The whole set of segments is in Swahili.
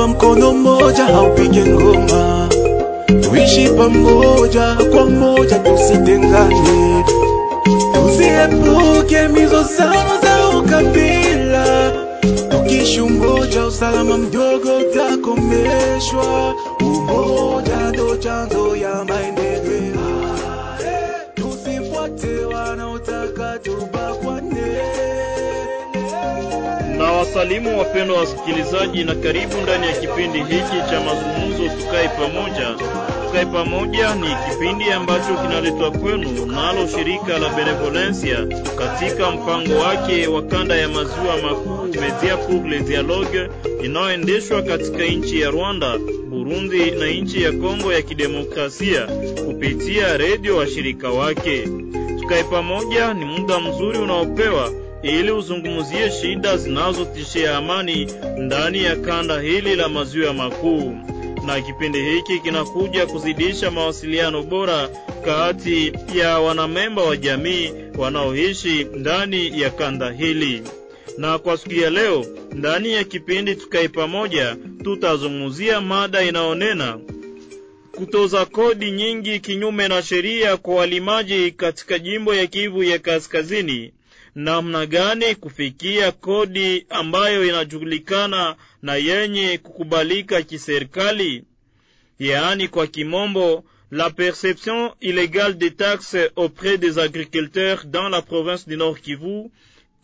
tulifunzwa mkono mmoja haupige ngoma, tuishi pamoja kwa moja, tusitengane, tusiepuke mizozano za ukabila. Tukishi umoja, usalama mdogo utakomeshwa. Wasalimu wapendwa wasikilizaji, na karibu ndani ya kipindi hiki cha mazungumzo tukae pamoja. Tukae pamoja ni kipindi ambacho kinaletwa kwenu nalo shirika la Benevolencia katika mpango wake wa kanda ya maziwa makuu Media pour le Dialogue inayoendeshwa katika nchi ya Rwanda, Burundi na nchi ya Kongo ya Kidemokrasia kupitia redio washirika wake. Tukae pamoja ni muda mzuri unaopewa ili uzungumzie shida zinazotishia amani ndani ya kanda hili la maziwa makuu. Na kipindi hiki kinakuja kuzidisha mawasiliano bora kati ya wanamemba wa jamii wanaoishi ndani ya kanda hili. Na kwa siku ya leo, ndani ya kipindi tukae pamoja, tutazungumzia mada inayonena kutoza kodi nyingi kinyume na sheria kwa walimaji katika jimbo ya Kivu ya Kaskazini ambayo inajulikana kukubalika la perception illégale des taxes auprès des agriculteurs dans la province du Nord Kivu.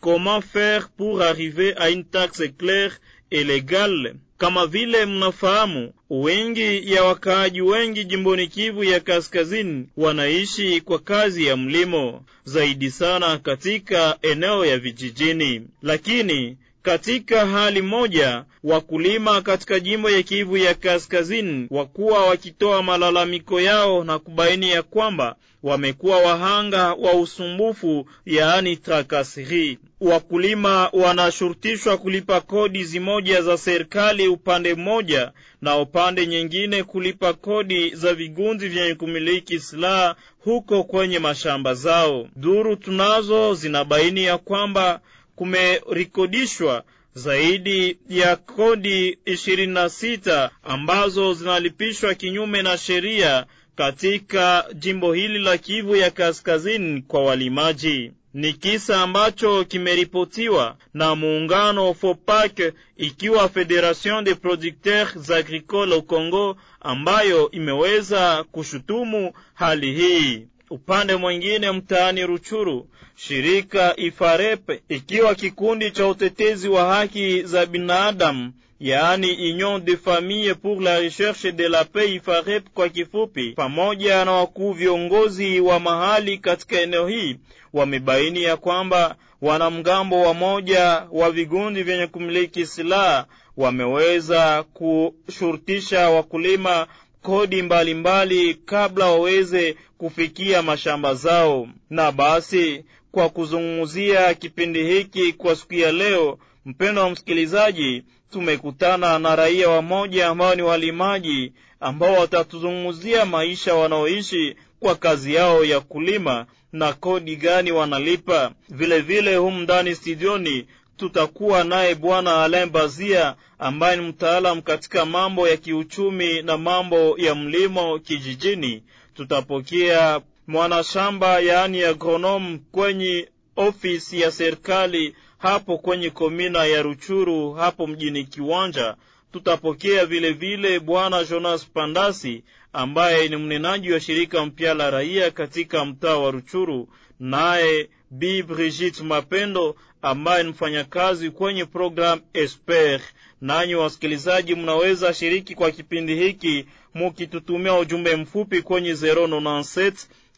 Comment faire pour arriver à une taxe claire et légale? Kama vile mnafahamu, wengi ya wakaaji wengi jimboni Kivu ya Kaskazini wanaishi kwa kazi ya mlimo, zaidi sana katika eneo ya vijijini. Lakini katika hali moja, wakulima katika jimbo ya Kivu ya Kaskazini wakuwa wakitoa malalamiko yao na kubaini ya kwamba wamekuwa wahanga wa usumbufu, yaani trakasiri. Wakulima wanashurutishwa kulipa kodi zimoja za serikali upande mmoja, na upande nyingine kulipa kodi za vigunzi vyenye kumiliki silaha huko kwenye mashamba zao. Duru tunazo zinabaini ya kwamba kumerikodishwa zaidi ya kodi ishirini na sita ambazo zinalipishwa kinyume na sheria katika jimbo hili la Kivu ya Kaskazini kwa walimaji. Ni kisa ambacho kimeripotiwa na muungano FOPAC ikiwa Federation de Producteurs Agricoles au Congo, ambayo imeweza kushutumu hali hii. Upande mwingine, mtaani Ruchuru, shirika Ifarepe ikiwa kikundi cha utetezi wa haki za binadamu yaani Union de Famille pour la Recherche de la Paix Ifarep kwa kifupi, pamoja na wakuu viongozi wa mahali katika eneo hii wamebaini ya kwamba wanamgambo wa moja wa vigundi vyenye kumiliki silaha wameweza kushurutisha wakulima kodi mbalimbali mbali kabla waweze kufikia mashamba zao. Na basi kwa kuzungumzia kipindi hiki kwa siku ya leo, mpendo wa msikilizaji, tumekutana na raia wamoja ambao ni walimaji ambao watatuzungumzia maisha wanaoishi kwa kazi yao ya kulima na kodi gani wanalipa. Vile vile humu ndani studioni tutakuwa naye bwana Alain Bazia ambaye ni mtaalamu katika mambo ya kiuchumi na mambo ya mlimo kijijini. Tutapokea mwanashamba yaani agronom kwenye ofisi ya serikali hapo kwenye komina ya Ruchuru hapo mjini Kiwanja. Tutapokea vilevile vile bwana Jonas Pandasi ambaye ni mnenaji wa shirika mpya la raia katika mtaa wa Ruchuru, naye Bi Brigitte Mapendo ambaye ni mfanyakazi kwenye programu Esper. Nanyi wasikilizaji, mnaweza shiriki kwa kipindi hiki mukitutumia ujumbe mfupi kwenye 097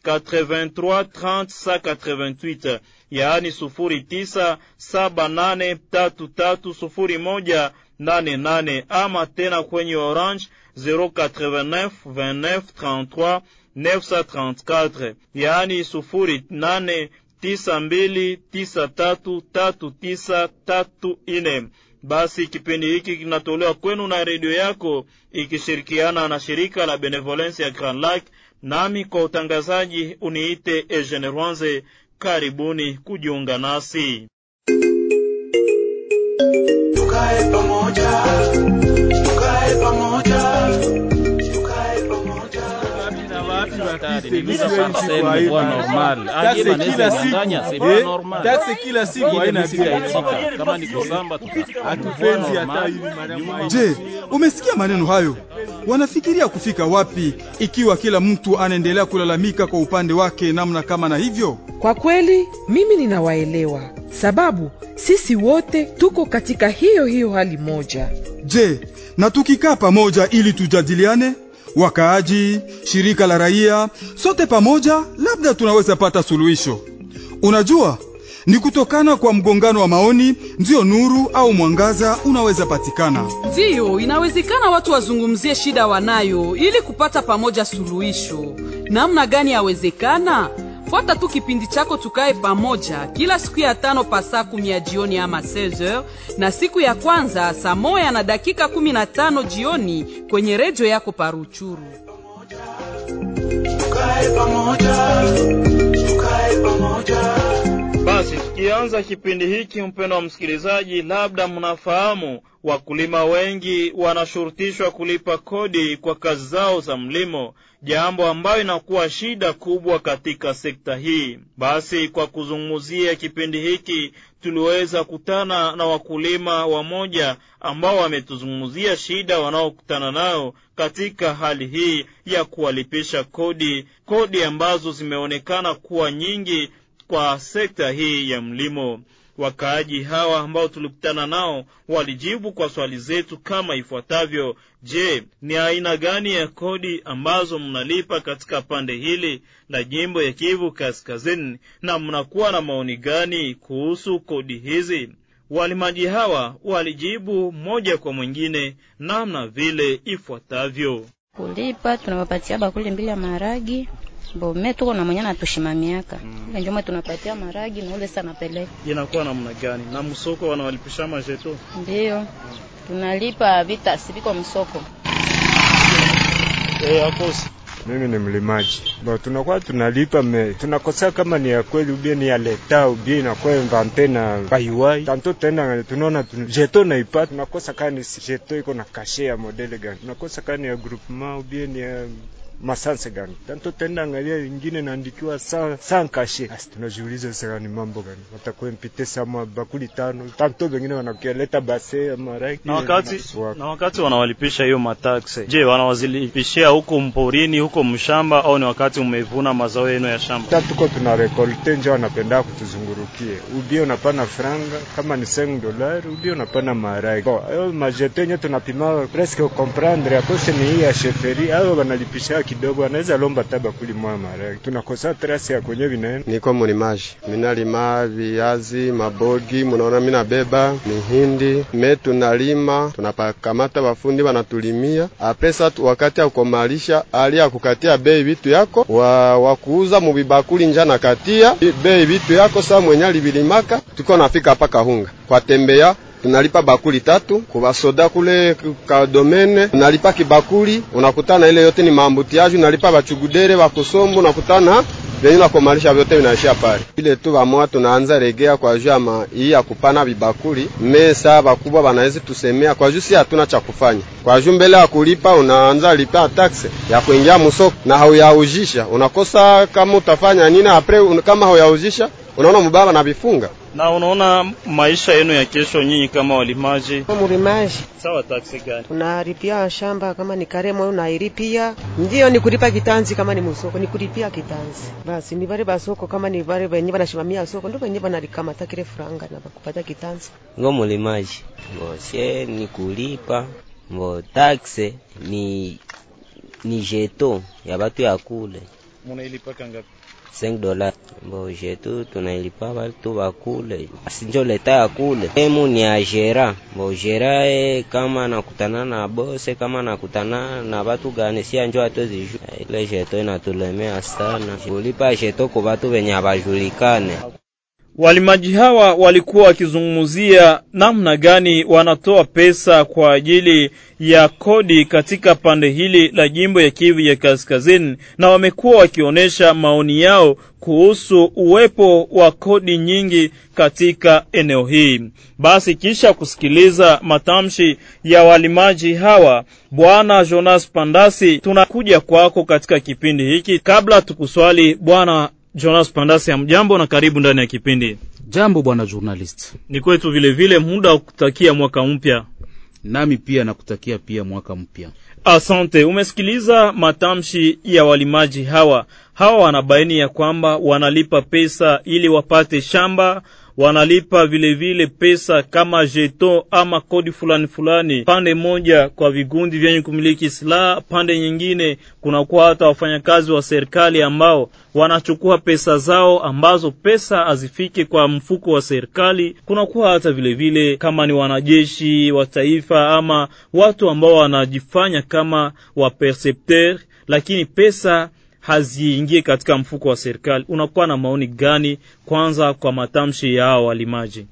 83 30 88, yaani sufuri tisa saba nane tatu tatu sufuri moja nane nane ama tena kwenye Orange 089 29 33 934 yaani sufuri 92933934. Basi kipindi hiki kinatolewa kwenu na redio yako ikishirikiana na shirika la Benevolence ya Grand Lac, nami kwa utangazaji uniite Eugene Rwanze. Karibuni kujiunga nasi tukae pamoja, tukae pamoja siku. Haina Aisha. Je, umesikia maneno hayo? Wanafikiria kufika wapi ikiwa kila mtu anaendelea kulalamika kwa upande wake namna kama na hivyo? Kwa kweli mimi ninawaelewa, sababu sisi wote tuko katika hiyo hiyo hali moja. Je, na tukikaa pamoja ili tujadiliane, wakaaji, shirika la raia, sote pamoja, labda tunaweza pata suluhisho. Unajua, ni kutokana kwa mgongano wa maoni ndiyo nuru au mwangaza unaweza patikana. Ndiyo, inawezekana watu wazungumzie shida wanayo ili kupata pamoja suluhisho. Namna gani yawezekana? Fuata tu kipindi chako tukae pamoja kila siku ya tano pa saa kumi ya jioni ama 16h na siku ya kwanza saa moya na dakika kumi na tano jioni kwenye redio yako Paruchuru. Tukae pamoja, tukae pamoja. Basi tukianza kipindi hiki, mpendo wa msikilizaji, labda mnafahamu wakulima wengi wanashurutishwa kulipa kodi kwa kazi zao za mlimo, jambo ambayo inakuwa shida kubwa katika sekta hii. Basi kwa kuzungumzia kipindi hiki, tuliweza kutana na wakulima wamoja ambao wametuzungumzia shida wanaokutana nayo katika hali hii ya kuwalipisha kodi, kodi ambazo zimeonekana kuwa nyingi kwa sekta hii ya mlimo. Wakaaji hawa ambao tulikutana nao walijibu kwa swali zetu kama ifuatavyo: Je, ni aina gani ya kodi ambazo mnalipa katika pande hili la jimbo ya Kivu Kaskazini, na mnakuwa na maoni gani kuhusu kodi hizi? Walimaji hawa walijibu moja kwa mwingine namna vile ifuatavyo. kulipa tunawapatia bakuli mbili ya maragi bo me tuko na mwenye natushimamiaka mm. njoma tunapatia maragi na ule sana pele. Inakuwa namna gani? Na msoko wanawalipisha majeto ndio Mm. tunalipa vita siviko msoko eh, akosi Mimi ni mlimaji. Bo, tunakuwa tunalipa me tunakosa kama ni ya kweli ubie ni ya leta ubie inakuwa invante na baiwai. Tanto tena tunaona tun... jeto na ipa tunakosa kani ni jeto iko na kashe ya modele gani. Tunakosa kani ni ya groupement ubie ni ya masanse gani. Tanto tena angalia ingine naandikiwa sa san kashe. Asi tunajiuliza sasa ni mambo gani. Watakuwa mpite sama bakuli tano. Tanto wengine wanakeleta base maraki. na wakati na wakati wanawalipisha hiyo mataxe, je, wanawazilipishia huko mporini, huko mshamba, au ni wakati umevuna mazao yenu ya shamba? ta tuko tuna rekolte njo wanapenda kutuzungurukie ubie unapana franga kama ni 5 dolari ubie unapana maraki bon majete nye tunapima presque comprendre akose ni hii ya sheferi ayo wanalipisha kidogo anaweza lomba taba bakuli mwa mara. tunakosa trasi ya kwenye vinaenda. Niko mulimaji, minalima viazi, mabogi, munaona minabeba mihindi, me tunalima, tunapakamata bafundi wanatulimia Apesa tu wakati ya kumalisha, ali ya kukatia bei vitu yako wa, wakuuza mubibakuli nja na katia bei vitu yako saa mwenye alivilimaka, tuko nafika hapa Kahunga. Kwa tembea tunalipa bakuli tatu kubasoda kule kadomene, tunalipa kibakuli, unakutana ile yote ni maambutiaji, unalipa bachugudere bakusombo, unakutana vyenye nakomalisha vyote vinaishia pale. Ile tu vamwa tunaanza regea kwa juu ama hii ya kupana vibakuli mesa, bakubwa banawezi tusemea kwa juu si hatuna cha kufanya. Kwa juu mbele ya kulipa unaanza lipa taxe ya kuingia musoko na hauyaujisha, unakosa kama utafanya nini apre kama hauyaujisha unaona mubaba na vifunga Na unaona maisha yenu ya kesho, nyinyi kama walimaji, Murimaji sawa taksi gani? unaripia shamba kama ni karemo moyo unairipia, ndio ni kulipa kitanzi. Kama ni musoko ni kulipia kitanzi. Basi ni bale basoko, kama ni bale benye banashimamia soko, ndio benye banalikamata kile franga na bakupata kitanzi. ngo mulimaji mbo sie ni kulipa mbo taxe ni ni jeto ya batu ya kule Munailipa kangapi? 5 dola mbo jeto tunailipa batu bakule asinjo leta ya kule emu ni ajera jera mbo jera e kama nakutana na bose kama nakutana na batu gani si anjo atoziju ile jeto inatulemea sana kulipa jeto ku batu benye abajulikane Walimaji hawa walikuwa wakizungumzia namna gani wanatoa pesa kwa ajili ya kodi katika pande hili la jimbo ya Kivu ya Kaskazini, na wamekuwa wakionyesha maoni yao kuhusu uwepo wa kodi nyingi katika eneo hii. Basi kisha kusikiliza matamshi ya walimaji hawa, Bwana Jonas Pandasi, tunakuja kwako katika kipindi hiki. Kabla tukuswali, Bwana Jonas Pandasi, hamjambo na karibu ndani ya kipindi. Jambo bwana journalist. Ni kwetu vile vile muda wa kutakia mwaka mpya. Nami pia nakutakia pia mwaka mpya. Asante. Umesikiliza matamshi ya walimaji hawa. Hawa wanabaini ya kwamba wanalipa pesa ili wapate shamba, wanalipa vilevile vile pesa kama jeton ama kodi fulani fulani, pande moja kwa vigundi vyenye kumiliki silaha, pande nyingine kunakuwa hata wafanyakazi wa serikali ambao wanachukua pesa zao ambazo pesa hazifike kwa mfuko wa serikali. Kunakuwa hata vilevile vile kama ni wanajeshi wa taifa ama watu ambao wanajifanya kama wa percepteur, lakini pesa haziingie katika mfuko wa serikali. Unakuwa na maoni gani kwanza kwa matamshi ya hao walimaji?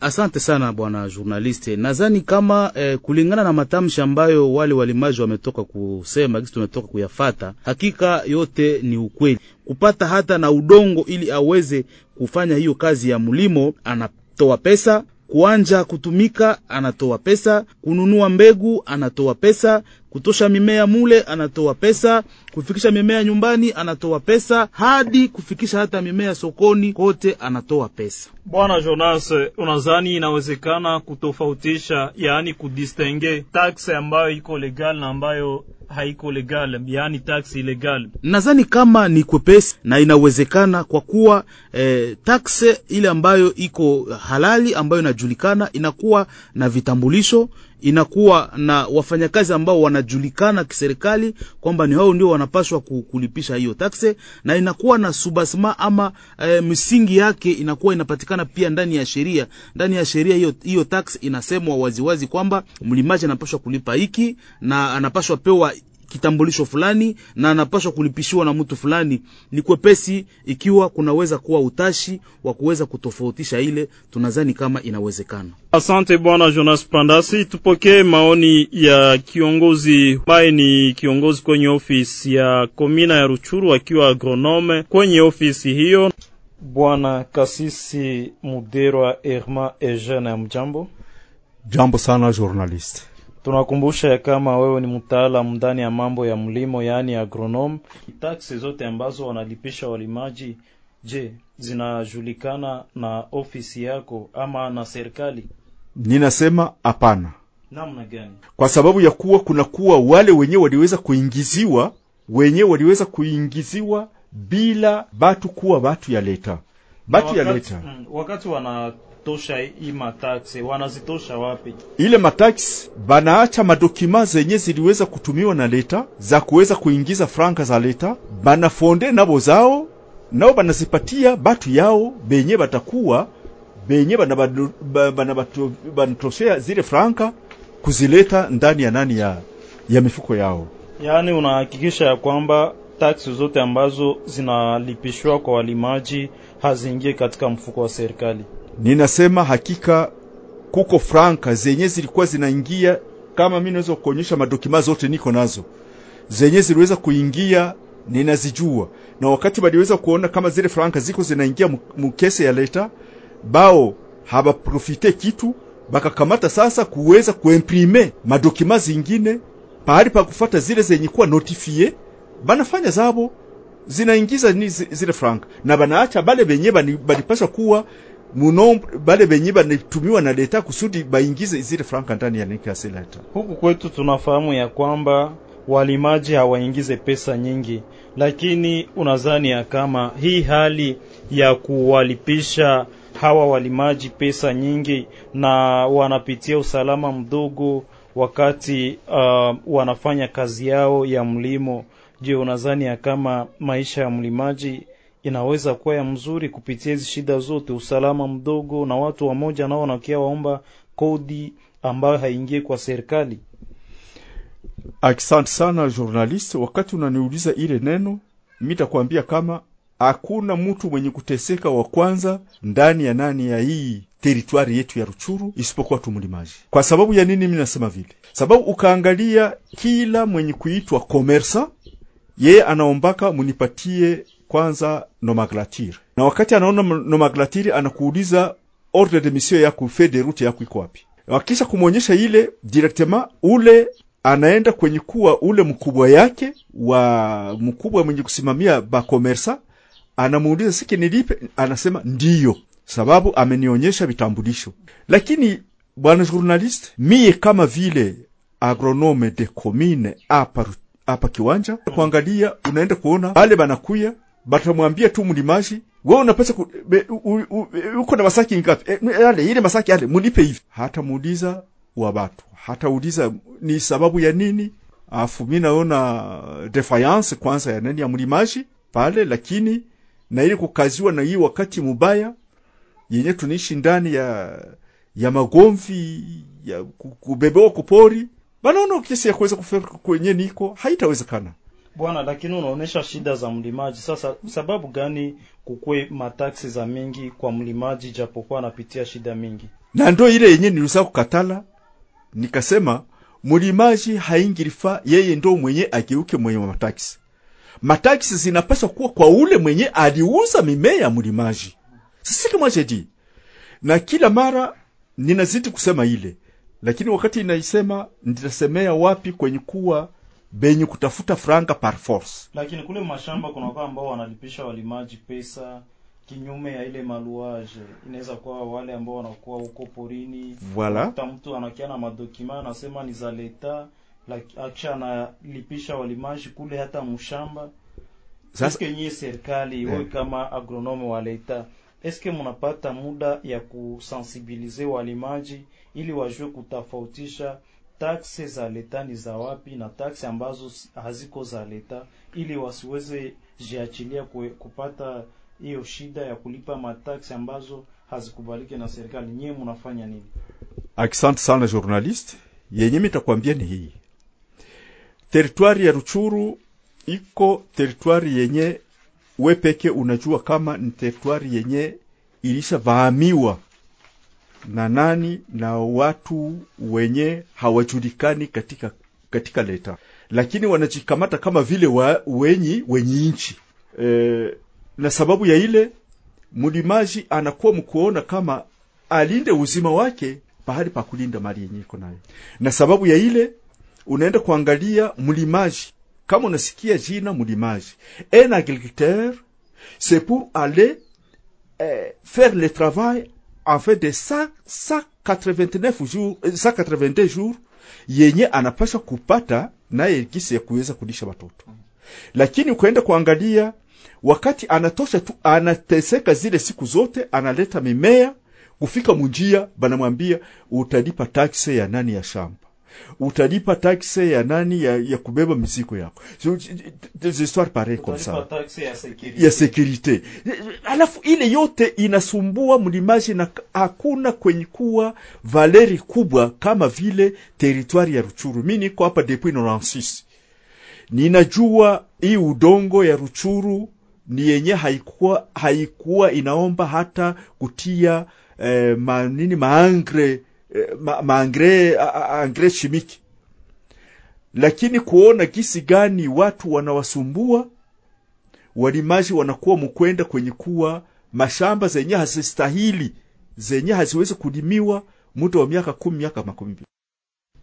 Asante sana bwana journaliste. Nadhani kama eh, kulingana na matamshi ambayo wale walimaji wametoka kusema, kisi tumetoka kuyafata, hakika yote ni ukweli. Kupata hata na udongo ili aweze kufanya hiyo kazi ya mlimo, anatoa pesa kuanja kutumika anatoa pesa, kununua mbegu anatoa pesa, kutosha mimea mule anatoa pesa, kufikisha mimea nyumbani anatoa pesa, hadi kufikisha hata mimea sokoni, kote anatoa pesa. Bwana Jonas, unadhani inawezekana kutofautisha, yaani kudistingue tax ambayo iko legal na ambayo haiko legal, yaani tax illegal? Nadhani kama ni kwepesi na inawezekana kwa kuwa eh, tax ile ambayo iko halali ambayo inajulikana inakuwa na vitambulisho inakuwa na wafanyakazi ambao wanajulikana kiserikali kwamba ni hao ndio wanapaswa kulipisha hiyo takse, na inakuwa na subasma ama e, msingi yake inakuwa inapatikana pia ndani ya sheria. Ndani ya sheria hiyo hiyo tax inasemwa waziwazi kwamba mlimaji anapaswa kulipa hiki na anapaswa pewa kitambulisho fulani na anapaswa kulipishiwa na mtu fulani. Ni kwepesi ikiwa kunaweza kuwa utashi wa kuweza kutofautisha ile, tunadhani kama inawezekana. Asante bwana Jonas Pandasi. Tupokee maoni ya kiongozi ambaye ni kiongozi kwenye ofisi ya komina ya Ruchuru akiwa agronome kwenye ofisi hiyo, bwana Kasisi Muderwa Herma Eugene. Ya mjambo. Jambo sana journalist. Tunakumbusha ya kama wewe ni mtaalamu ndani ya mambo ya mlimo, yaani agronom Taksi zote ambazo wanalipisha walimaji, je, zinajulikana na ofisi yako ama na serikali? Ninasema hapana. Namna gani? Kwa sababu ya kuwa kunakuwa wale wenye waliweza kuingiziwa, wenye waliweza kuingiziwa bila batu kuwa batu ya leta batu ya leta mm, wakati wana tosha hii mataksi wanazitosha wapi? Ile mataksi banaacha madokima zenye ziliweza kutumiwa na leta za kuweza kuingiza franka za leta, banafonde nabo zao nao banazipatia batu yao benye batakuwa benye banatoshea zile franka kuzileta ndani ya nani ya, ya mifuko yao. Yaani unahakikisha ya kwamba taksi zote ambazo zinalipishwa kwa walimaji haziingie katika mfuko wa serikali. Ninasema hakika kuko franka zenye zilikuwa zinaingia, kama mimi naweza kuonyesha madokima zote niko nazo, zenye ziliweza kuingia ninazijua, na wakati baliweza kuona kama zile franka ziko zinaingia mkese ya leta, bao habaprofite kitu, bakakamata sasa kuweza kuimprime madokima zingine pahali pa kufata zile zenye kuwa notifie, banafanya zabo zinaingiza ni zile franka. Na banaacha bale benye balipasha kuwa munombre bale benye banatumiwa na leta kusudi baingize zile franka ndani ya nikasi leta. Huku kwetu tunafahamu ya kwamba walimaji hawaingize pesa nyingi, lakini unazani ya kama hii hali ya kuwalipisha hawa walimaji pesa nyingi na wanapitia usalama mdogo wakati uh, wanafanya kazi yao ya mlimo, je, unadhani ya kama maisha ya mlimaji inaweza kuwa ya mzuri kupitia hizi shida zote, usalama mdogo na watu wamoja nao wanakia waomba kodi ambayo haingie kwa serikali? Asante sana journalist, wakati unaniuliza ile neno, mimi takwambia kama hakuna mtu mwenye kuteseka wa kwanza ndani ya nani ya hii teritwari yetu ya Ruchuru isipokuwa tu mlimaji. Kwa sababu ya nini mimi nasema vile? Sababu ukaangalia kila mwenye kuitwa komersa, yeye anaombaka munipatie kwanza nomenclature, na wakati anaona nomenclature anakuuliza ordre de mission yako fe de route yako iko wapi. Wakisha kumwonyesha ile directement, ule anaenda kwenye kuwa ule mkubwa yake wa mkubwa mwenye kusimamia bakomersa, anamuuliza siki nilipe, anasema ndiyo, sababu amenionyesha vitambulisho. Lakini bwana journalist, mie kama vile agronome de commune hapa hapa kiwanja kuangalia, unaenda kuona wale banakuya batamwambia tu mlimaji, wewe unapesa ku, be, u, u, uko na masaki ngapi? E, yale ile masaki yale mulipe hivi. Hata muuliza wa watu hata uliza ni sababu ya nini. Afu mimi naona defiance kwanza ya nani ya mlimaji pale, lakini na ile kukaziwa na hii wakati mubaya yenye tunaishi ndani ya ya magomvi ya kubebewa kupori, banaona kesi ya kuweza kufika kwenye niko haitawezekana bwana. Lakini unaonesha shida za mlimaji. Sasa sababu gani kukwe mataksi za mingi kwa mlimaji, japokuwa anapitia shida mingi? Na ndo ile yenye nilusa kukatala, nikasema mlimaji haingirifa yeye ndo mwenye ageuke mwenye wa mataksi. Mataksi zinapaswa kuwa kwa ule mwenye aliuza mimea ya mlimaji. Sisi kama jadi na kila mara ninazidi kusema ile, lakini wakati inaisema nitasemea wapi kwenye kuwa benye kutafuta franga par force. Lakini kule mashamba kuna kwa ambao wanalipisha walimaji pesa kinyume ya ile maluaje. Inaweza kuwa wale ambao wanakuwa huko porini, Voilà. ta mtu anakia na madokima anasema ni za leta, acha analipisha walimaji kule hata mshamba. Sasa- Eske nyie serikali Eh. kama agronome wa leta eske mnapata muda ya kusensibilize walimaji ili wajue kutofautisha taksi za leta ni za wapi na taxe ambazo haziko za leta, ili wasiweze jiachilia kupata hiyo shida ya kulipa mataksi ambazo hazikubaliki na serikali. Nyie mnafanya nini? Asante sana journalist, yenye mitakwambia ni hii. Teritwari ya Ruchuru iko teritwari yenye wepeke unajua kama ni teritwari yenye ilishavamiwa na nani na watu wenye hawajulikani katika, katika leta, lakini wanajikamata kama vile wa, wenyi wenye nchi. E, na sababu ya ile mlimaji anakuwa mkuona kama alinde uzima wake pahali pa kulinda mali yenye iko nayo, na sababu ya ile unaenda kuangalia mlimaji. Kama unasikia jina mlimaji, un agriculteur c'est pour aller eh, faire le travail en fait de 100, 189 jours, euh, 182 jours yenye anapasha kupata naye gisi ya kuweza kulisha watoto, lakini ukaenda kuangalia wakati anatosha tu, anateseka zile siku zote, analeta mimea kufika munjia, banamwambia utalipa taksi ya nani ya shamba, utalipa taxe ya nani ya, ya kubeba mizigo yako, des histoires comme ça ya sécurité. Alafu ile yote inasumbua mlimaji na hakuna kwenye kuwa valeri kubwa kama vile teritwari ya Ruchuru. Mi niko hapa depuis 96 ninajua hii udongo ya Ruchuru ni yenye haikuwa, haikuwa inaomba hata kutia eh, manini maangre ma, maangre angre chimiki, lakini kuona gisi gani watu wanawasumbua walimaji wanakuwa mkwenda kwenye kuwa mashamba zenye hazistahili zenye haziwezi kulimiwa muda wa miaka kumi miaka makumi mbili.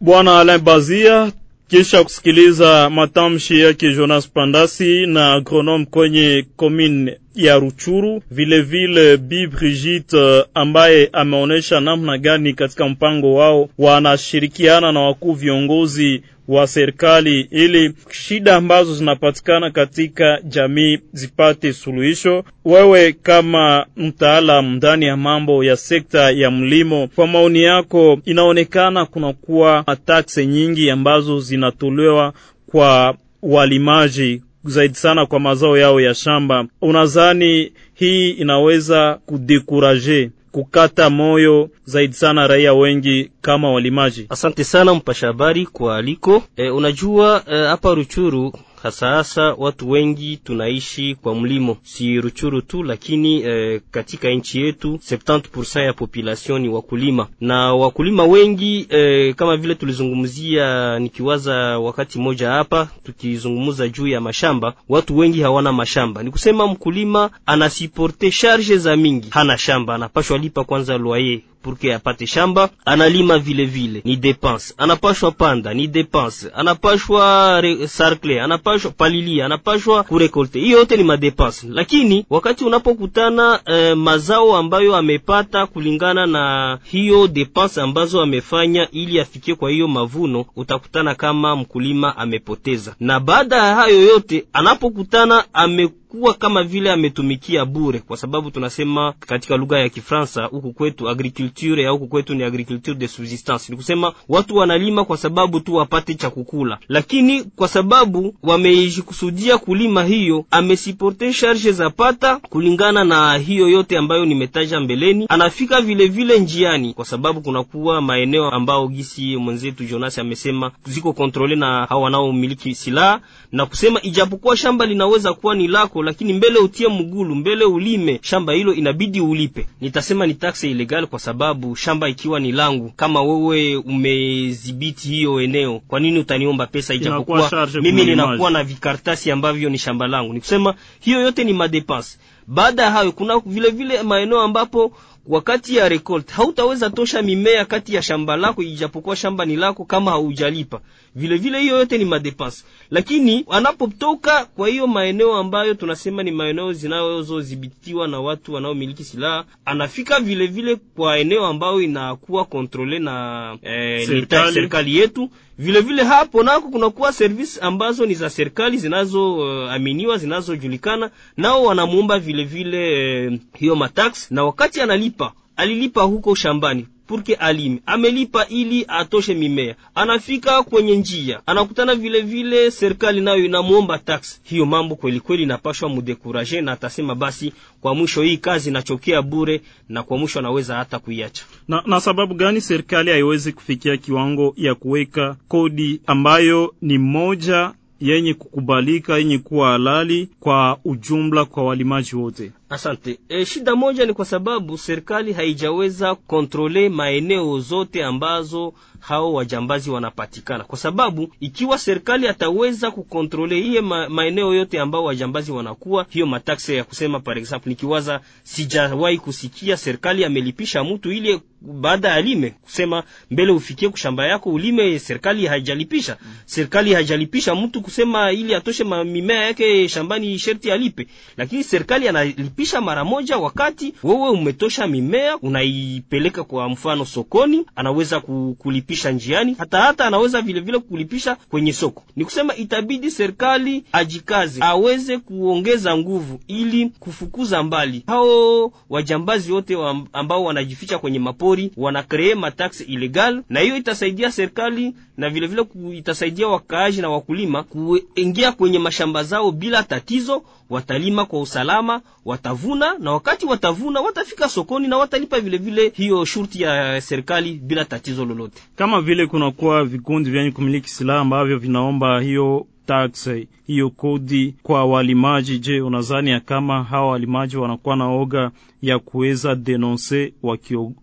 Bwana Alain Bazia, kisha kusikiliza matamshi yake Jonas Pandasi na agronome kwenye commune ya Ruchuru, vile vile Bi Brigitte uh, ambaye ameonyesha namna gani katika mpango wao wanashirikiana na wakuu viongozi wa serikali ili shida ambazo zinapatikana katika jamii zipate suluhisho. Wewe kama mtaalamu ndani ya mambo ya sekta ya mlimo, kwa maoni yako, inaonekana kunakuwa taksi nyingi ambazo zinatolewa kwa walimaji zaidi sana kwa mazao yao ya shamba. Unadhani hii inaweza kudekuraje kukata moyo zaidi sana raia wengi kama walimaji? Asante sana mpasha habari kwa aliko. E, unajua hapa e, Ruchuru hasa hasa watu wengi tunaishi kwa mlimo, si Ruchuru tu, lakini eh, katika nchi yetu 70% ya population ni wakulima, na wakulima wengi eh, kama vile tulizungumzia, nikiwaza wakati mmoja hapa tukizungumza juu ya mashamba, watu wengi hawana mashamba. Ni kusema mkulima anasiporte charge za mingi, hana shamba, anapashwa lipa kwanza loyer purke apate shamba, analima vile vile. Ni depense, anapashwa panda ni depense, anapashwa sarcle, anapashwa palilia, anapashwa kurekolte. Hiyo yote ni madepense, lakini wakati unapokutana eh, mazao ambayo amepata kulingana na hiyo depense ambazo amefanya ili afikie kwa hiyo mavuno, utakutana kama mkulima amepoteza, na baada ya hayo yote anapokutana ame kuwa kama vile ametumikia bure, kwa sababu tunasema katika lugha ya Kifaransa huku kwetu agriculture ya huku kwetu ni agriculture de subsistance, ni kusema watu wanalima kwa sababu tu wapate cha kukula, lakini kwa sababu wameishikusudia kulima hiyo, amesiporte charge za pata kulingana na hiyo yote ambayo nimetaja mbeleni, anafika vile vile njiani, kwa sababu kunakuwa maeneo ambao gisi mwenzetu Jonas amesema ziko kontrole na hao wanaomiliki silaha na kusema ijapokuwa shamba linaweza kuwa ni lako lakini mbele utie mgulu mbele ulime shamba hilo inabidi ulipe. Nitasema ni taxe ilegal kwa sababu shamba ikiwa ni langu, kama wewe umezibiti hiyo eneo, kwa nini utaniomba pesa ijapokuwa mimi ninakuwa na vikartasi ambavyo ni shamba langu? Ni kusema hiyo yote ni madepense. Baada ya hayo, kuna vile vile maeneo ambapo wakati ya recolte hautaweza tosha mimea kati ya shamba lako, ijapokuwa shamba ni lako, kama haujalipa vile vile, hiyo yote ni madepense. Lakini anapotoka kwa hiyo maeneo ambayo tunasema ni maeneo zinazodhibitiwa na watu wanaomiliki silaha, anafika vile vile kwa eneo ambayo inakuwa kontrole na eh, serikali, serikali yetu. Vile vile hapo nako kunakuwa service ambazo ni za serikali zinazoaminiwa, uh, zinazojulikana, nao wanamuomba vile vile uh, hiyo matax, na wakati analipa alilipa huko shambani purke alime, amelipa ili atoshe mimea, anafika kwenye njia anakutana vile vile serikali nayo inamwomba tax. Hiyo mambo kweli kweli inapashwa mudekuraje, na atasema basi kwa mwisho hii kazi inachokea bure, na kwa mwisho anaweza hata kuiacha. Na, na sababu gani serikali haiwezi kufikia kiwango ya kuweka kodi ambayo ni moja yenye kukubalika yenye kuwa halali kwa ujumla kwa walimaji wote? Asante. E, shida moja ni kwa sababu serikali haijaweza kontrole maeneo zote ambazo hao wajambazi wanapatikana, kwa sababu ikiwa serikali ataweza kukontrole hiye ma, maeneo yote ambao wajambazi wanakuwa, hiyo mataksi ya kusema par example, nikiwaza sijawahi kusikia serikali amelipisha mtu ili baada ya alime kusema mbele ufikie kushamba yako ulime, serikali haijalipisha. Serikali haijalipisha mtu kusema ili atoshe mimea yake shambani sherti alipe, lakini serikali analipisha mara moja. Wakati wewe umetosha mimea unaipeleka kwa mfano sokoni, anaweza kulipisha njiani, hata hata anaweza vile vile kulipisha kwenye soko. Ni kusema itabidi serikali ajikaze, aweze kuongeza nguvu ili kufukuza mbali hao wajambazi wote wa ambao wanajificha kwenye mapori, wanakree mataksi illegal, na hiyo itasaidia serikali na vile vile itasaidia wakaaji na wakulima kuingia kwenye mashamba zao bila tatizo. Watalima kwa usalama, watavuna, na wakati watavuna watafika sokoni na watalipa vile vile hiyo shurti ya serikali bila tatizo lolote. Kama vile kunakuwa vikundi vyenye kumiliki silaha ambavyo vinaomba hiyo tax hiyo kodi kwa walimaji. Je, unadhani ya kama hawa walimaji wanakuwa na oga ya kuweza denonse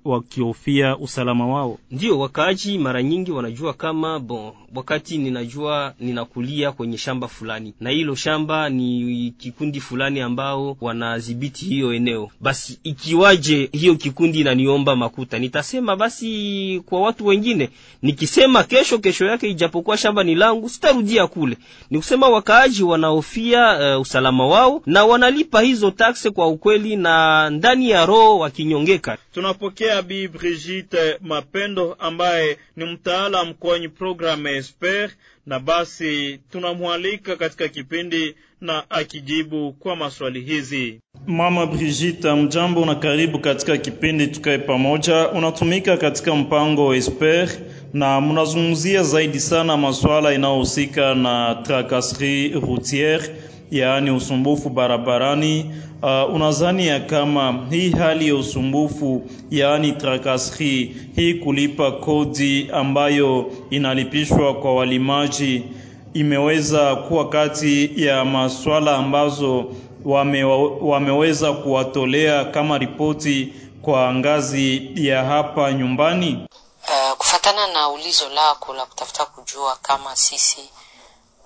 wakihofia usalama wao? Ndio, wakaaji mara nyingi wanajua kama bon, wakati ninajua ninakulia kwenye shamba fulani na hilo shamba ni kikundi fulani ambao wanadhibiti hiyo eneo, basi ikiwaje hiyo kikundi inaniomba makuta, nitasema basi kwa watu wengine, nikisema kesho kesho yake, ijapokuwa shamba ni langu, sitarudia kule. Ni kusema wakaaji wanaofia uh, usalama wao na wanalipa hizo takse kwa ukweli na ndani ya roho wakinyongeka. Tunapokea Bi Brigitte Mapendo ambaye ni mtaalamu kwenye programu ya Esper, na basi tunamwalika katika kipindi na akijibu kwa maswali hizi. Mama Brigitte, mjambo na karibu katika kipindi tukae pamoja. Unatumika katika mpango wa Esper na mnazungumzia zaidi sana masuala inayohusika na tracasserie routiere, yaani usumbufu barabarani. Uh, unadhani ya kama hii hali ya usumbufu yaani tracasserie hii kulipa kodi ambayo inalipishwa kwa walimaji imeweza kuwa kati ya masuala ambazo wame, wameweza kuwatolea kama ripoti kwa ngazi ya hapa nyumbani. Kufatana na ulizo lako la kutafuta kujua kama sisi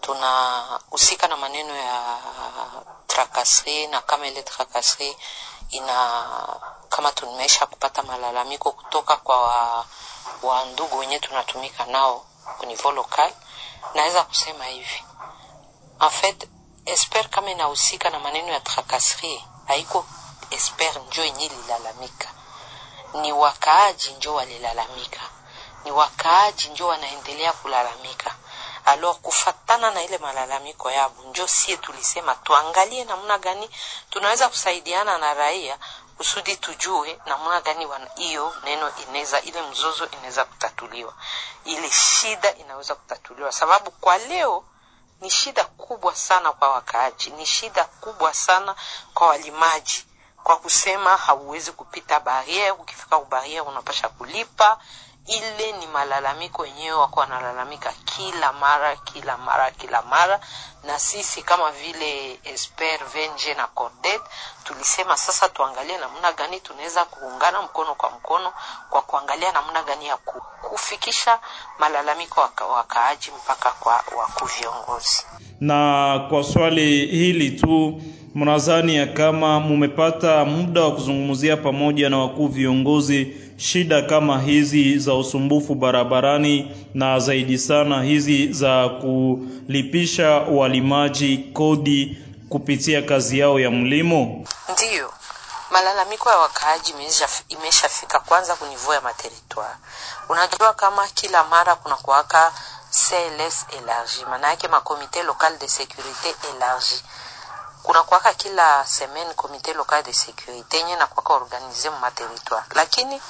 tunahusika na maneno ya trakasri na kama ile trakasri ina kama tumesha kupata malalamiko kutoka kwa wa, wa ndugu wenye tunatumika nao kunivo lokal, naweza kusema hivi. En fait esper kama inahusika na maneno ya trakasri, haiko esper njo yenye ililalamika, ni wakaaji njo walilalamika, ni wakaaji njo wanaendelea kulalamika. Alors kufatana na ile malalamiko yabu njo sie tulisema tuangalie namna gani tunaweza kusaidiana na raia kusudi tujue namna gani hiyo neno inaweza ile mzozo inaweza kutatuliwa, ile shida inaweza kutatuliwa, sababu kwa leo ni shida kubwa sana kwa wakaaji, ni shida kubwa sana kwa walimaji, kwa kusema hauwezi kupita barriere, ukifika barriere unapasha kulipa. Ile ni malalamiko wenyewe wako wanalalamika kila mara kila mara kila mara, na sisi kama vile Esper venge na Cordet tulisema sasa tuangalie namna gani tunaweza kuungana mkono kwa mkono kwa kuangalia namna gani ya kufikisha malalamiko waka, wakaaji mpaka kwa wakuu viongozi. Na kwa swali hili tu, mnazani ya kama mumepata muda wa kuzungumzia pamoja na wakuu viongozi shida kama hizi za usumbufu barabarani na zaidi sana hizi za kulipisha walimaji kodi kupitia kazi yao ya mlimo? Ndiyo, malalamiko ya wakaaji imeshafika kwanza kunivua ya materitoire. Unajua kama kila mara kuna kuwaka CLS elargi, maana yake makomite local de securite elargi kuna kuwaka kila semaine komite local de securite yenye na kuwaka organize mu materitoire, lakini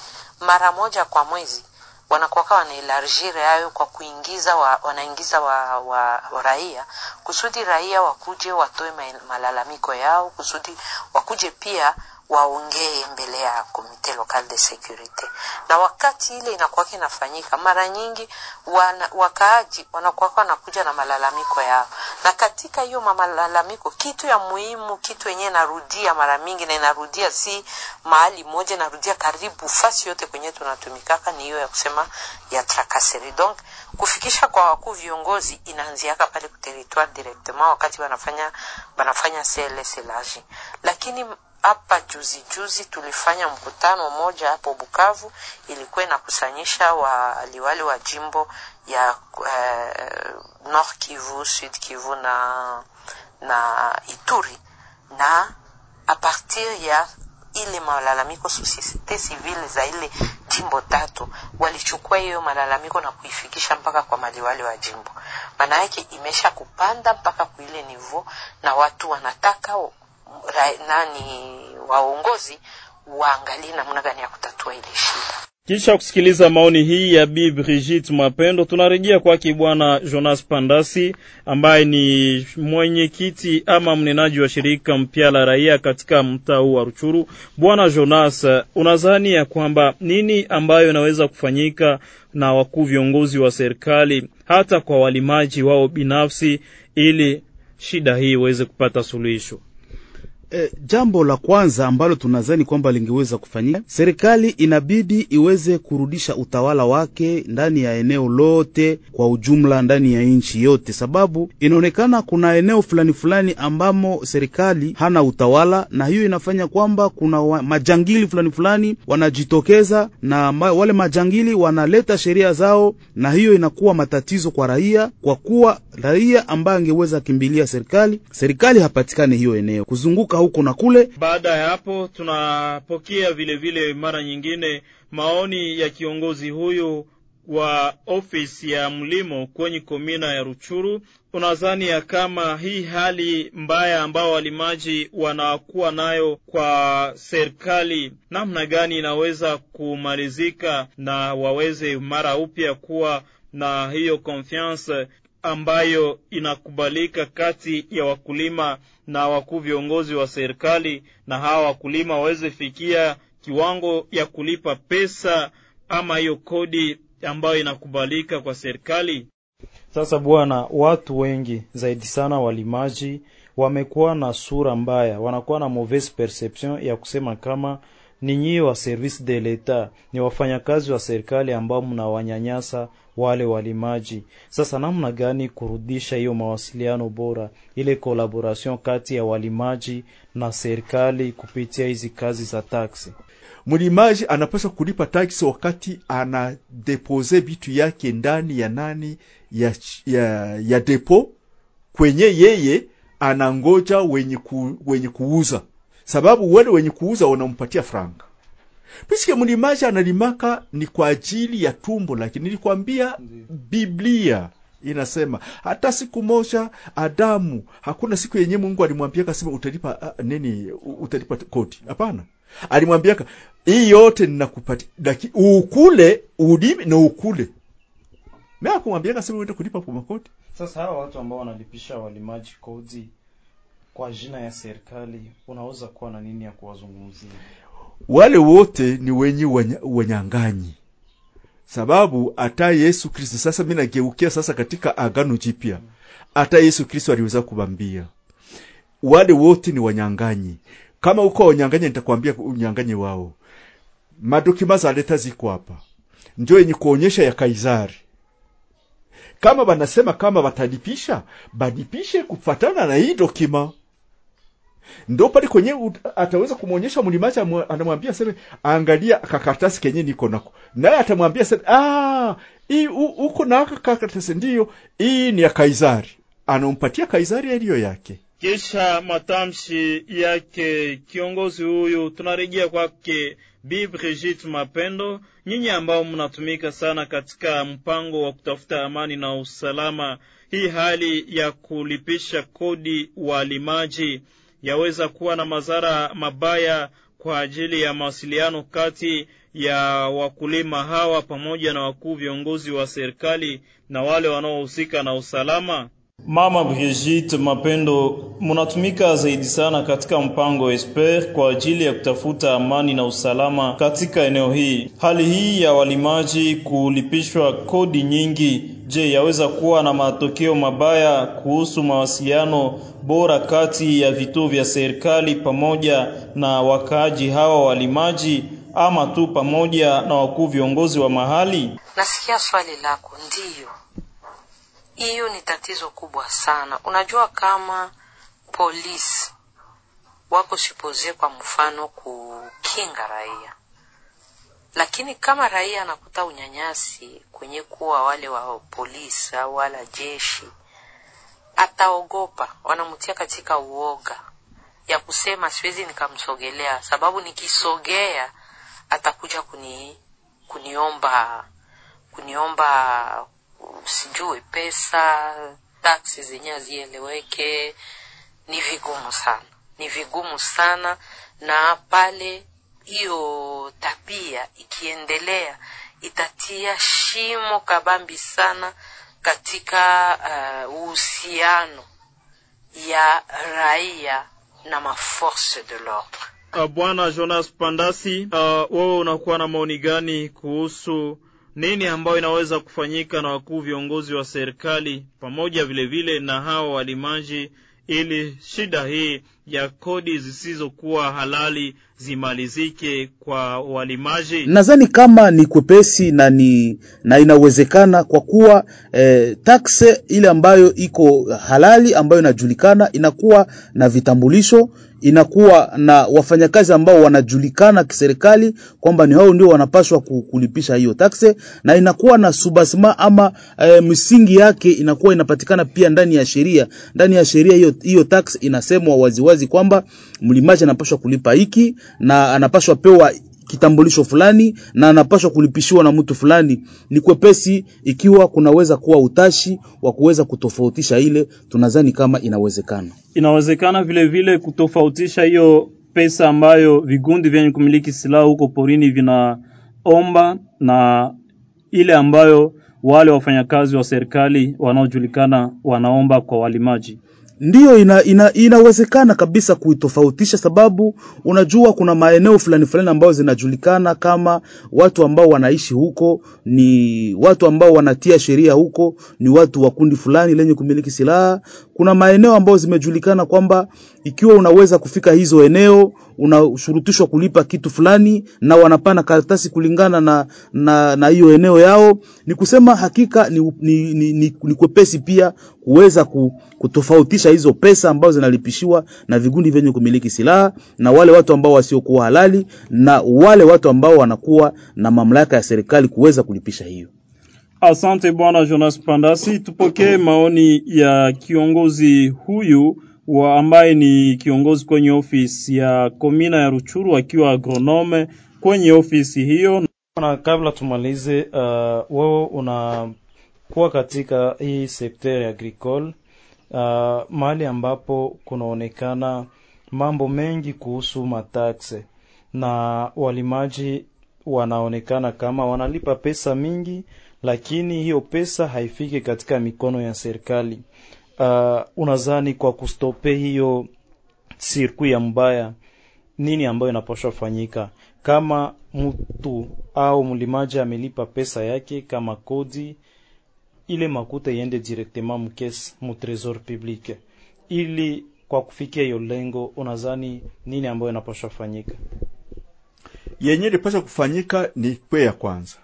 mara moja kwa mwezi wanakuwaka wanaelarjire hayo kwa kuingiza wa, wanaingiza wa, wa, wa raia kusudi raia wakuje watoe malalamiko yao kusudi wakuje pia waongee mbele ya komite local de securite. Na wakati ile inakuwa inafanyika, mara nyingi wana, wakaaji wanakuwa wanakuja na malalamiko yao, na katika hiyo malalamiko, kitu ya muhimu, kitu yenyewe narudia mara mingi na inarudia si mahali moja, narudia karibu fasi yote kwenye tunatumikaka, ni hiyo ya kusema ya trakaseri. Donc kufikisha kwa wakuu viongozi inaanziaka pale kuteritoire directement, wakati wanafanya wanafanya CLS elage, lakini hapa juzi juzi tulifanya mkutano mmoja hapo Bukavu, ilikuwa inakusanyisha waliwali wa jimbo ya eh, Nord Kivu, Sud Kivu na na Ituri, na a partir ya ile malalamiko societe civile za ile jimbo tatu walichukua hiyo malalamiko na kuifikisha mpaka kwa maliwali wa jimbo. Maana yake imesha kupanda mpaka kuile nivo, na watu wanataka nani waongozi waangalie namna gani ya kutatua ile shida. Kisha kusikiliza maoni hii ya b Brigitte Mapendo, tunarejea kwake Bwana Jonas Pandasi ambaye ni mwenyekiti ama mnenaji wa shirika mpya la raia katika mtaa huu wa Ruchuru. Bwana Jonas, unadhani ya kwamba nini ambayo inaweza kufanyika na wakuu viongozi wa serikali hata kwa walimaji wao binafsi ili shida hii iweze kupata suluhisho? E, jambo la kwanza ambalo tunadhani kwamba lingeweza kufanyika, serikali inabidi iweze kurudisha utawala wake ndani ya eneo lote kwa ujumla, ndani ya nchi yote, sababu inaonekana kuna eneo fulani fulani ambamo serikali hana utawala, na hiyo inafanya kwamba kuna wa, majangili fulani fulani wanajitokeza na ma, wale majangili wanaleta sheria zao, na hiyo inakuwa matatizo kwa raia, kwa kuwa raia ambaye angeweza kimbilia serikali, serikali hapatikane hiyo eneo kuzunguka huko na kule. Baada ya hapo, tunapokea vilevile vile mara nyingine maoni ya kiongozi huyu wa ofisi ya mlimo kwenye komina ya Ruchuru. Unadhani ya kama hii hali mbaya ambao walimaji wanakuwa nayo kwa serikali, namna gani inaweza kumalizika na waweze mara upya kuwa na hiyo confiance ambayo inakubalika kati ya wakulima na wakuu viongozi wa serikali, na hawa wakulima waweze fikia kiwango ya kulipa pesa ama hiyo kodi ambayo inakubalika kwa serikali. Sasa bwana, watu wengi zaidi sana walimaji wamekuwa na sura mbaya, wanakuwa na mauvaise perception ya kusema kama ni nyie wa service de leta ni wafanyakazi wa serikali ambao mnawanyanyasa wale walimaji. Sasa namna gani kurudisha hiyo mawasiliano bora, ile collaboration kati ya walimaji na serikali kupitia hizi kazi za taksi? Mlimaji anapaswa kulipa taksi wakati anadepose vitu yake ndani ya nani ya, ya, ya depo kwenye yeye anangoja wenye, ku, wenye kuuza, sababu wale wenye kuuza wanampatia franga. Piske mlimaji analimaka ni kwa ajili ya tumbo lakini Nilikwambia Biblia inasema hata siku moja Adamu, hakuna siku yenye Mungu alimwambia kasema utalipa uh, nini utalipa kodi. Hapana, alimwambiaka hii yote ninakupatia, lakini ukule ulime na ukule. Mimi akumwambia kasema uende kulipa kwa makodi. Sasa hawa watu ambao wanalipisha walimaji kodi kwa jina ya serikali, unaweza kuwa na nini ya kuwazungumzia? Wale wote ni wenye wanyang'anyi sababu hata Yesu Kristo sasa, mimi nageukia sasa katika Agano Jipya, hata Yesu Kristo aliweza kubambia wale wote ni wanyang'anyi. Kama uko wanyang'anyi, nitakwambia unyang'anyi wao. Madokima za leta ziko hapa, ndio yenye kuonyesha ya Kaisari. Kama banasema kama batalipisha, balipishe kufatana na hii dokima ndo pale kwenye ataweza kumwonyesha mlimaji, anamwambia sema, angalia kakaratasi kenye niko nako, naye atamwambia sema, ah, hii uko na kakaratasi, ndiyo hii ni ya Kaisari. Anampatia Kaisari yaliyo yake. Kisha matamshi yake kiongozi huyu, tunarejea kwake Bi Brigitte Mapendo. Nyinyi ambao mnatumika sana katika mpango wa kutafuta amani na usalama, hii hali ya kulipisha kodi walimaji yaweza kuwa na madhara mabaya kwa ajili ya mawasiliano kati ya wakulima hawa pamoja na wakuu viongozi wa serikali na wale wanaohusika na usalama. Mama Brigitte Mapendo, munatumika zaidi sana katika mpango Esper kwa ajili ya kutafuta amani na usalama katika eneo hii. Hali hii ya walimaji kulipishwa kodi nyingi, je, yaweza kuwa na matokeo mabaya kuhusu mawasiliano bora kati ya vituo vya serikali pamoja na wakaaji hawa walimaji, ama tu pamoja na wakuu viongozi wa mahali? Nasikia swali lako, ndiyo hiyo ni tatizo kubwa sana. Unajua kama polisi wako supose kwa mfano kukinga raia, lakini kama raia anakuta unyanyasi kwenye kuwa wale wa polisi au wala jeshi, ataogopa, wanamtia katika uoga ya kusema siwezi nikamsogelea, sababu nikisogea atakuja kuni kuniomba kuniomba sijui pesa, taksi zenyewe hazieleweke. Ni vigumu sana, ni vigumu sana, na pale hiyo tabia ikiendelea itatia shimo kabambi sana katika uhusiano uh, ya raia na maforce de l'ordre. Uh, Bwana Jonas Pandasi, uh, wewe unakuwa na maoni gani kuhusu nini ambayo inaweza kufanyika na wakuu viongozi wa serikali pamoja vilevile vile na hawa walimaji ili shida hii ya kodi zisizokuwa halali zimalizike kwa walimaji? Nadhani kama ni kwepesi na ni na inawezekana kwa kuwa eh, takse ile ambayo iko halali ambayo inajulikana inakuwa na vitambulisho inakuwa na wafanyakazi ambao wanajulikana kiserikali kwamba ni hao ndio wanapaswa kulipisha hiyo takse, na inakuwa na subasma ama e, msingi yake inakuwa inapatikana pia ndani ya sheria. Ndani ya sheria hiyo hiyo tax inasemwa waziwazi kwamba mlimaji anapaswa kulipa hiki na anapaswa pewa kitambulisho fulani na anapaswa kulipishiwa na mtu fulani. Ni kwepesi ikiwa kunaweza kuwa utashi wa kuweza kutofautisha ile, tunadhani kama inawezekana. Inawezekana vile vile kutofautisha hiyo pesa ambayo vigundi vyenye kumiliki silaha huko porini vinaomba na ile ambayo wale wafanyakazi wa serikali wanaojulikana wanaomba kwa walimaji. Ndiyo ina, ina, inawezekana kabisa kuitofautisha, sababu unajua kuna maeneo fulani fulani ambayo zinajulikana kama watu ambao wanaishi huko ni watu ambao wanatia sheria huko ni watu wa kundi fulani lenye kumiliki silaha. Kuna maeneo ambayo zimejulikana kwamba ikiwa unaweza kufika hizo eneo unashurutishwa kulipa kitu fulani, na wanapana karatasi kulingana na na na hiyo eneo yao. Ni kusema hakika ni, ni, ni, ni, ni kwepesi pia kuweza kutofautisha hizo pesa ambazo zinalipishiwa na vigundi vyenye kumiliki silaha na wale watu ambao wasiokuwa halali na wale watu ambao wanakuwa na mamlaka ya serikali kuweza kulipisha hiyo. Asante bwana Jonas Pandasi. Tupokee maoni ya kiongozi huyu wa ambaye ni kiongozi kwenye ofisi ya komina ya Ruchuru akiwa agronome kwenye ofisi hiyo. Na kabla tumalize, uh, wewe unakuwa katika hii sekta ya agricole uh, mahali ambapo kunaonekana mambo mengi kuhusu matakse na walimaji wanaonekana kama wanalipa pesa mingi, lakini hiyo pesa haifiki katika mikono ya serikali. Uh, unazani kwa kustope hiyo sirku ya mbaya, nini ambayo inapaswa fanyika kama mtu au mlimaji amelipa pesa yake kama kodi ile makuta iende directement mkesi mu trésor public, ili kwa kufikia hiyo lengo, unazani nini ambayo inapaswa kufanyika yenye ilipasha kufanyika ni kwe ya kwanza.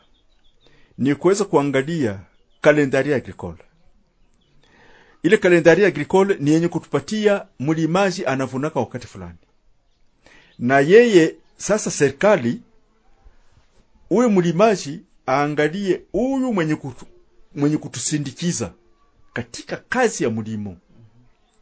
Ni kuweza kuangalia kalendari ya agricole. Ile kalendari ya agricole ni yenye kutupatia mlimaji anavunaka wakati fulani, na yeye sasa, serikali huyu mlimaji aangalie huyu mwenye kutu, mwenye kutusindikiza katika kazi ya mlimo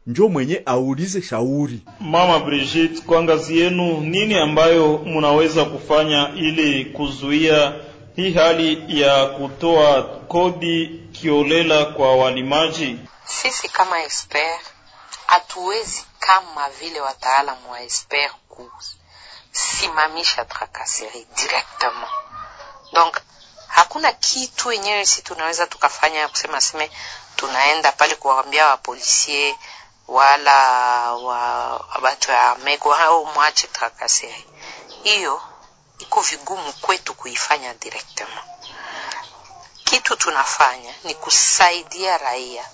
njo mwenye aulize shauri. Mama Brigitte, kwa ngazi yenu, nini ambayo mnaweza kufanya ili kuzuia hii hali ya kutoa kodi kiolela kwa walimaji? Sisi kama expert hatuwezi kama vile wataalamu wa expert kusimamisha trakaseri directement. Donc hakuna kitu yenyewe si tunaweza tukafanya kusema seme tunaenda pale kuwaambia wapolisie wala wa watu ya mego au mwache trakasi Hiyo iko vigumu kwetu kuifanya directement. Kitu tunafanya ni kusaidia raia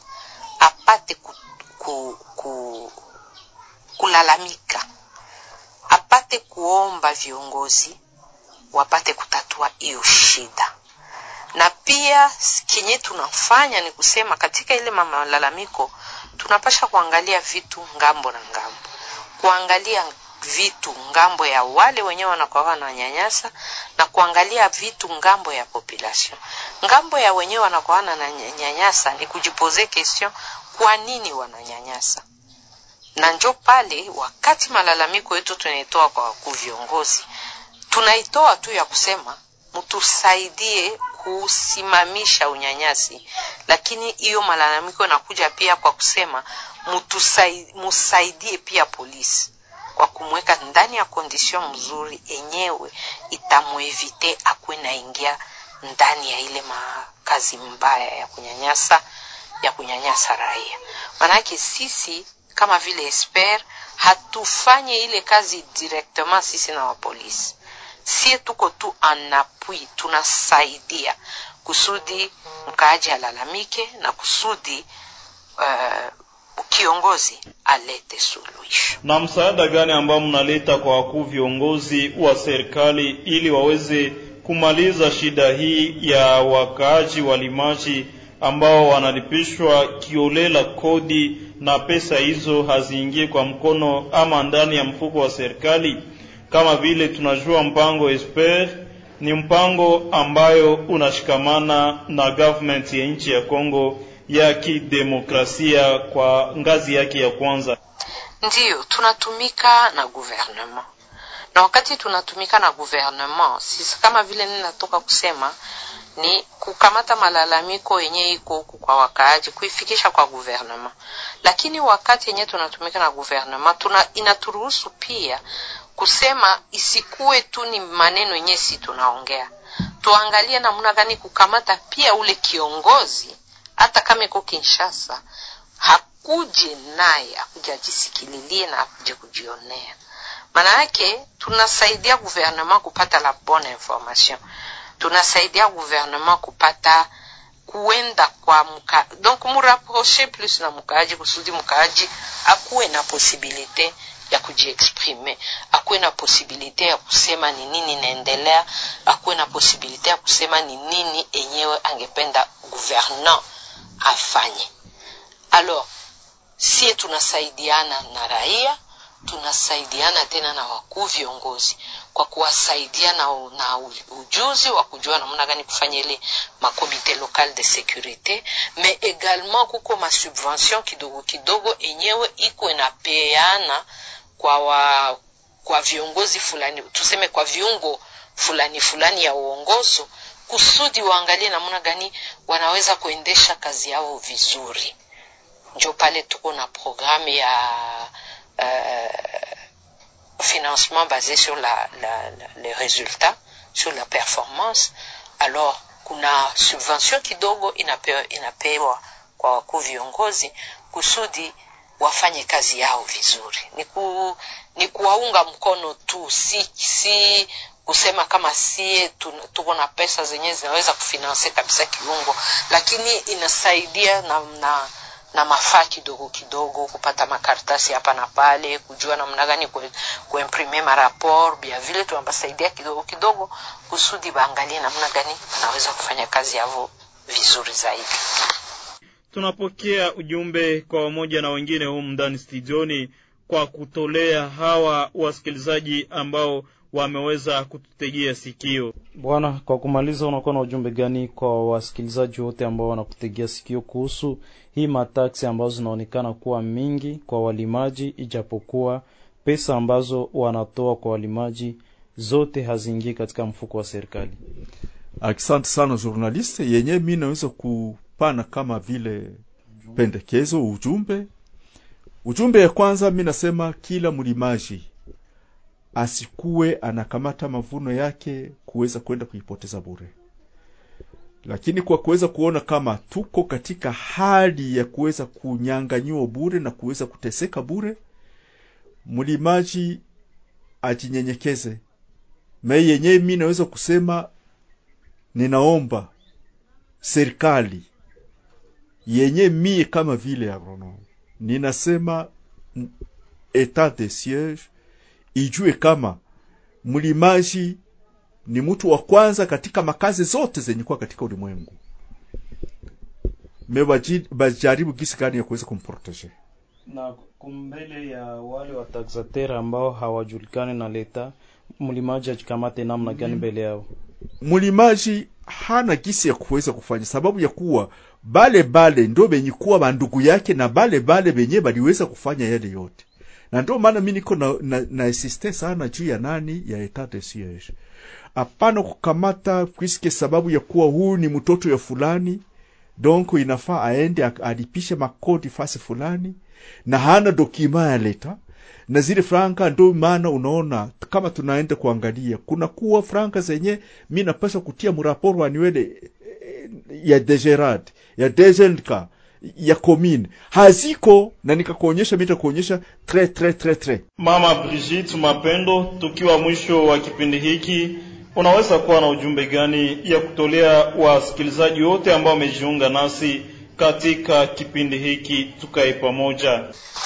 apate ku, ku, ku, kulalamika, apate kuomba viongozi wapate kutatua hiyo shida, na pia kenye tunafanya ni kusema katika ile malalamiko tunapasha kuangalia vitu ng'ambo na ng'ambo, kuangalia vitu ng'ambo ya wale wenyewe wanakuwa wananyanyasa na kuangalia vitu ng'ambo ya population. Ngambo ya wenyewe wanakuwa wananyanyasa ni kujipoze question, kwa nini wananyanyasa? Na njo pale wakati malalamiko yetu tunaitoa kwa wakuu viongozi, tunaitoa tu ya kusema mtusaidie kusimamisha unyanyasi, lakini hiyo malalamiko inakuja pia kwa kusema musaidie pia polisi kwa kumweka ndani ya kondisio mzuri enyewe itamuevite akwe naingia ndani ya ile makazi mbaya ya kunyanyasa ya kunyanyasa raia. Manake sisi kama vile esper hatufanye ile kazi directement sisi na wapolisi, sie tuko tu anapui, tunasaidia kusudi mkaaji alalamike na kusudi uh, kiongozi alete suluhisho. Na msaada gani ambao mnaleta kwa wakuu viongozi wa serikali ili waweze kumaliza shida hii ya wakaaji walimaji ambao wanalipishwa kiolela kodi na pesa hizo haziingie kwa mkono ama ndani ya mfuko wa serikali? Kama vile tunajua mpango Esper ni mpango ambayo unashikamana na government ya nchi ya Kongo ya kidemokrasia kwa ngazi yake ya kwanza. Ndiyo, tunatumika na gouvernement, na wakati tunatumika na gouvernement, sisi kama vile ninatoka kusema ni kukamata malalamiko yenye iko huku kwa wakaaji kuifikisha kwa gouvernement, lakini wakati yenye tunatumika na gouvernement tuna, inaturuhusu pia kusema isikuwe tu ni maneno yenyewe si tunaongea, tuangalie namna gani kukamata pia ule kiongozi hata kama iko Kinshasa hakuje akuje naye akuje ajisikililie na akuje kujionea. Maana yake tunasaidia guvernema kupata la bonne information, tunasaidia guvernema kupata kuenda kwa mka, donc murapproche plus na mkaaji kusudi mkaaji akuwe na posibilite ya kujiexprime, akuwe na posibilite ya kusema ni nini inaendelea, akuwe na posibilite ya kusema ni nini enyewe angependa gouvernant afanye. Alors sie tunasaidiana na raia, tunasaidiana tena na wakuu viongozi kwa kuwasaidia na, na ujuzi wa kujua namna gani kufanya ile makomite local de securite, mais également kuko masubvention kidogo kidogo enyewe iko inapeana kwa wa, kwa viongozi fulani, tuseme kwa viungo fulani fulani ya uongozo kusudi waangalie namna gani wanaweza kuendesha kazi yao vizuri. Njo pale tuko na programu ya uh, financement basé sur la, la, la, les résultats, sur la performance. Alors kuna subvention kidogo inapewa, inapewa kwa wakuu viongozi kusudi wafanye kazi yao vizuri. Ni, ku, ni kuwaunga mkono tu, si, si kusema kama sie tuko na pesa zenyewe zinaweza kufinanse kabisa kiungo, lakini inasaidia na, na na mafaa kidogo kidogo, kupata makaratasi hapa na pale, kujua namna gani kuimprime marapor bia vile, tunabasaidia kidogo kidogo kusudi baangalie namna gani wanaweza kufanya kazi yavo vizuri zaidi. Tunapokea ujumbe kwa wamoja na wengine humu ndani studioni kwa kutolea hawa wasikilizaji ambao wameweza kututegea sikio. Bwana, kwa kumaliza, unakuwa na ujumbe gani kwa wasikilizaji wote ambao wanakutegea sikio kuhusu hii mataksi ambazo zinaonekana kuwa mingi kwa walimaji, ijapokuwa pesa ambazo wanatoa kwa walimaji zote haziingii katika mfuko wa serikali? Asante sana journaliste, yenye mi naweza kupana kama vile pendekezo, ujumbe. Ujumbe ya kwanza, mi nasema kila mlimaji asikuwe anakamata mavuno yake kuweza kwenda kuipoteza bure, lakini kwa kuweza kuona kama tuko katika hali ya kuweza kunyanganyiwa bure na kuweza kuteseka bure, mlimaji ajinyenyekeze. Me yenyewe mi naweza kusema, ninaomba serikali yenye mie kama vile agronome ninasema etat de siege ijue kama mlimaji ni mtu wa kwanza katika makazi zote zenye kuwa katika ulimwengu. Me bajaribu gisi gani ya kuweza kumprotege na kumbele ya wale wataxateur ambao hawajulikani na leta, mlimaji ajikamate namna gani mbele yao? Mlimaji hana gisi ya kuweza kufanya, sababu ya kuwa bale bale ndo benye kuwa bandugu yake na bale bale benye baliweza kufanya yale yote. Na ndio maana mi niko na, na, na insiste sana juu ya nani? Ya etat de siege. Hapana kukamata kwiske sababu ya kuwa huu ni mtoto ya fulani, donc inafaa aende alipishe makodi fasi fulani, na hana dokima ya leta na zile franka. ndo maana unaona kama tunaenda kuangalia, kuna kuwa franka zenye mi napasha kutia muraporo aniwele ya degerad ya degenka ya komine haziko na nikakuonyesha mi takuonyesha tre tre tre tre. Mama brigit Mapendo, tukiwa mwisho wa kipindi hiki, unaweza kuwa na ujumbe gani ya kutolea wasikilizaji wote ambao wamejiunga nasi katika kipindi hiki tukae pamoja?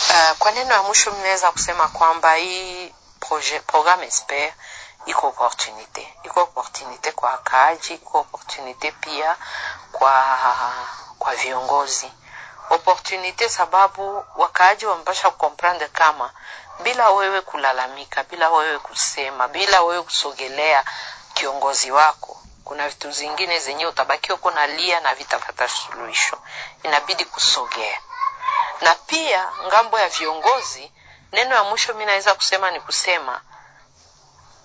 Uh, kwa neno ya mwisho mnaweza kusema kwamba hii program Esper iko opportunite, iko opportunite kwa wakaaji, iko opportunite pia kwa kwa viongozi opportunite sababu wakaaji wamepasha kukomprendre kama bila wewe kulalamika, bila wewe kusema, bila wewe kusogelea kiongozi wako, kuna vitu zingine zenye utabaki uko nalia na vitapata suluhisho. Inabidi kusogea. Na pia ng'ambo ya viongozi, neno ya mwisho mi naweza kusema ni kusema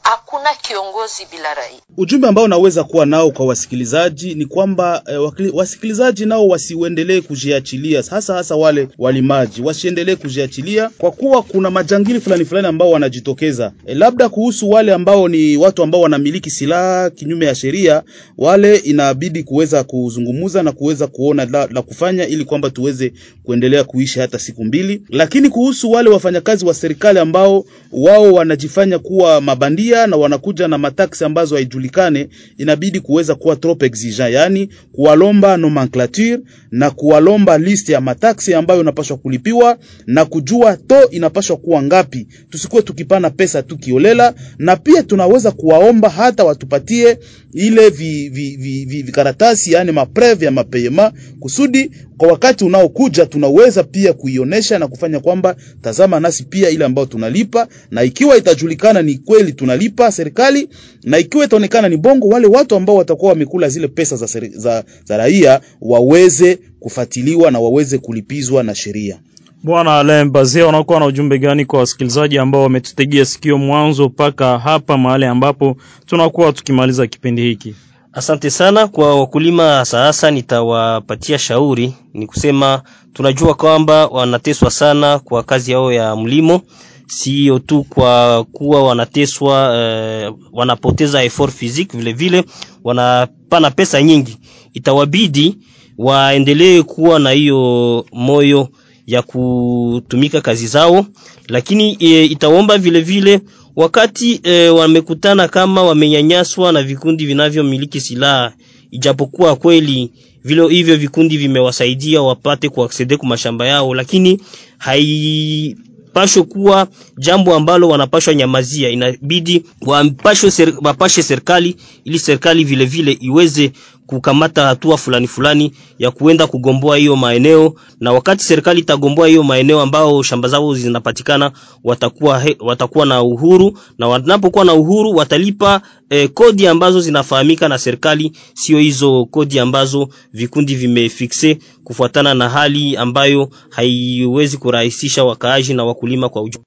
hakuna kiongozi bila raia. Ujumbe ambao unaweza kuwa nao kwa wasikilizaji ni kwamba eh, wasikilizaji nao wasiendelee kujiachilia, hasa hasa wale walimaji wasiendelee kujiachilia, kwa kuwa kuna majangili fulani fulani ambao wanajitokeza. Eh, labda kuhusu wale ambao ni watu ambao wanamiliki silaha kinyume ya sheria, wale inabidi kuweza kuzungumuza na kuweza kuona la, la kufanya ili kwamba tuweze kuendelea kuishi hata siku mbili. Lakini kuhusu wale wafanyakazi wa serikali ambao wao wanajifanya kuwa mabandia na wanakuja na mataksi ambazo haijulikane, inabidi kuweza kuwa trop exigeant, yani kuwalomba nomenclature na kuwalomba list ya mataksi ambayo inapaswa kulipiwa na kujua to inapaswa kuwa ngapi. Tusikuwe tukipana pesa tukiolela na pia tunaweza kuwaomba hata watupatie ile vi, vi, vi, vi, vikaratasi yani mapreve ya mapeyema kusudi kwa wakati unaokuja tunaweza pia kuionesha na kufanya kwamba tazama nasi pia ile ambayo tunalipa, na ikiwa itajulikana ni kweli tunalipa serikali, na ikiwa itaonekana ni bongo, wale watu ambao watakuwa wamekula zile pesa za, seri, za, za raia waweze kufatiliwa na waweze kulipizwa na sheria. Bwana Alain Bazia, unakuwa na ujumbe gani kwa wasikilizaji ambao wametutegea sikio mwanzo mpaka hapa mahali ambapo tunakuwa tukimaliza kipindi hiki? Asante sana kwa wakulima. Sasa nitawapatia shauri, ni kusema tunajua kwamba wanateswa sana kwa kazi yao ya mlimo, sio tu kwa kuwa wanateswa eh, wanapoteza effort physique, vile vile wanapana pesa nyingi. Itawabidi waendelee kuwa na hiyo moyo ya kutumika kazi zao, lakini e, itaomba vile vile wakati e, wamekutana kama wamenyanyaswa na vikundi vinavyomiliki silaha, ijapokuwa kweli vile hivyo vikundi vimewasaidia wapate kuaksede kwa mashamba yao, lakini haipashwe kuwa jambo ambalo wanapashwa nyamazia. Inabidi ser, wapashe serikali ili serikali vile vile iweze kukamata hatua fulani fulani ya kuenda kugomboa hiyo maeneo, na wakati serikali itagomboa hiyo maeneo ambao shamba zao zinapatikana, watakuwa he, watakuwa na uhuru, na wanapokuwa na uhuru watalipa eh, kodi ambazo zinafahamika na serikali, sio hizo kodi ambazo vikundi vimefikse kufuatana na hali ambayo haiwezi kurahisisha wakaaji na wakulima kwa ujumla.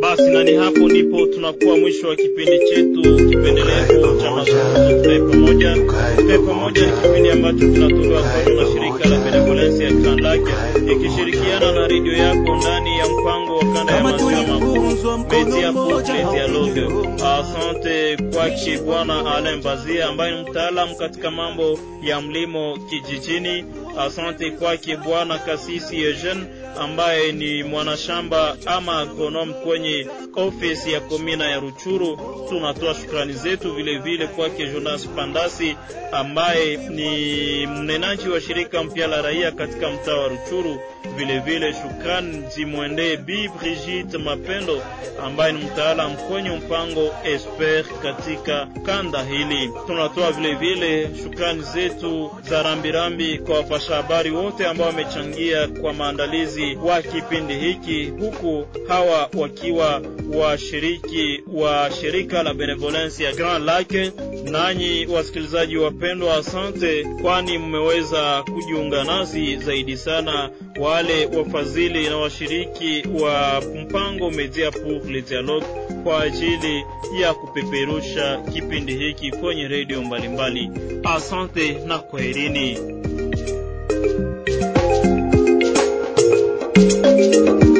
Basi nani hapo ndipo tunakuwa mwisho wa kipindi chetu kipendelevu cha mazungumzo tukae pamoja. Tukae pamoja ni kipindi ambacho kinatolewa kwenu na shirika la Benevolence ya Kandake ikishirikiana na redio yako ndani ya mpango wa kanda ya maziwa makuu Media pour ya Dialogue. Asante kwake Bwana Alain Bazia ambaye ni mtaalamu katika mambo ya mlimo kijijini. Asante kwake Bwana Kasisi Eugene ambaye ni mwanashamba ama agronom kwenye ofisi ya komina ya Ruchuru. Tunatoa shukrani zetu vile vile kwake Jonas Pandasi ambaye ni mnenaji wa shirika mpya la raia katika mtaa wa Ruchuru. Vile vile shukrani zimwendee Bi Brigitte Mapendo ambaye ni mtaalamu kwenye mpango Esper katika kanda hili. Tunatoa vile vile shukrani zetu za rambirambi kwa wapasha habari wote ambao wamechangia kwa maandalizi wa kipindi hiki, huku hawa wakiwa washiriki wa shirika la Benevolence ya Grand Lake. Nanyi wasikilizaji wapendwa, asante, kwani mmeweza kujiunga nasi zaidi sana wale wafadhili na washiriki wa mpango Media pour le Dialogue kwa ajili ya kupeperusha kipindi hiki kwenye redio mbalimbali. Asante na kwaherini. thank you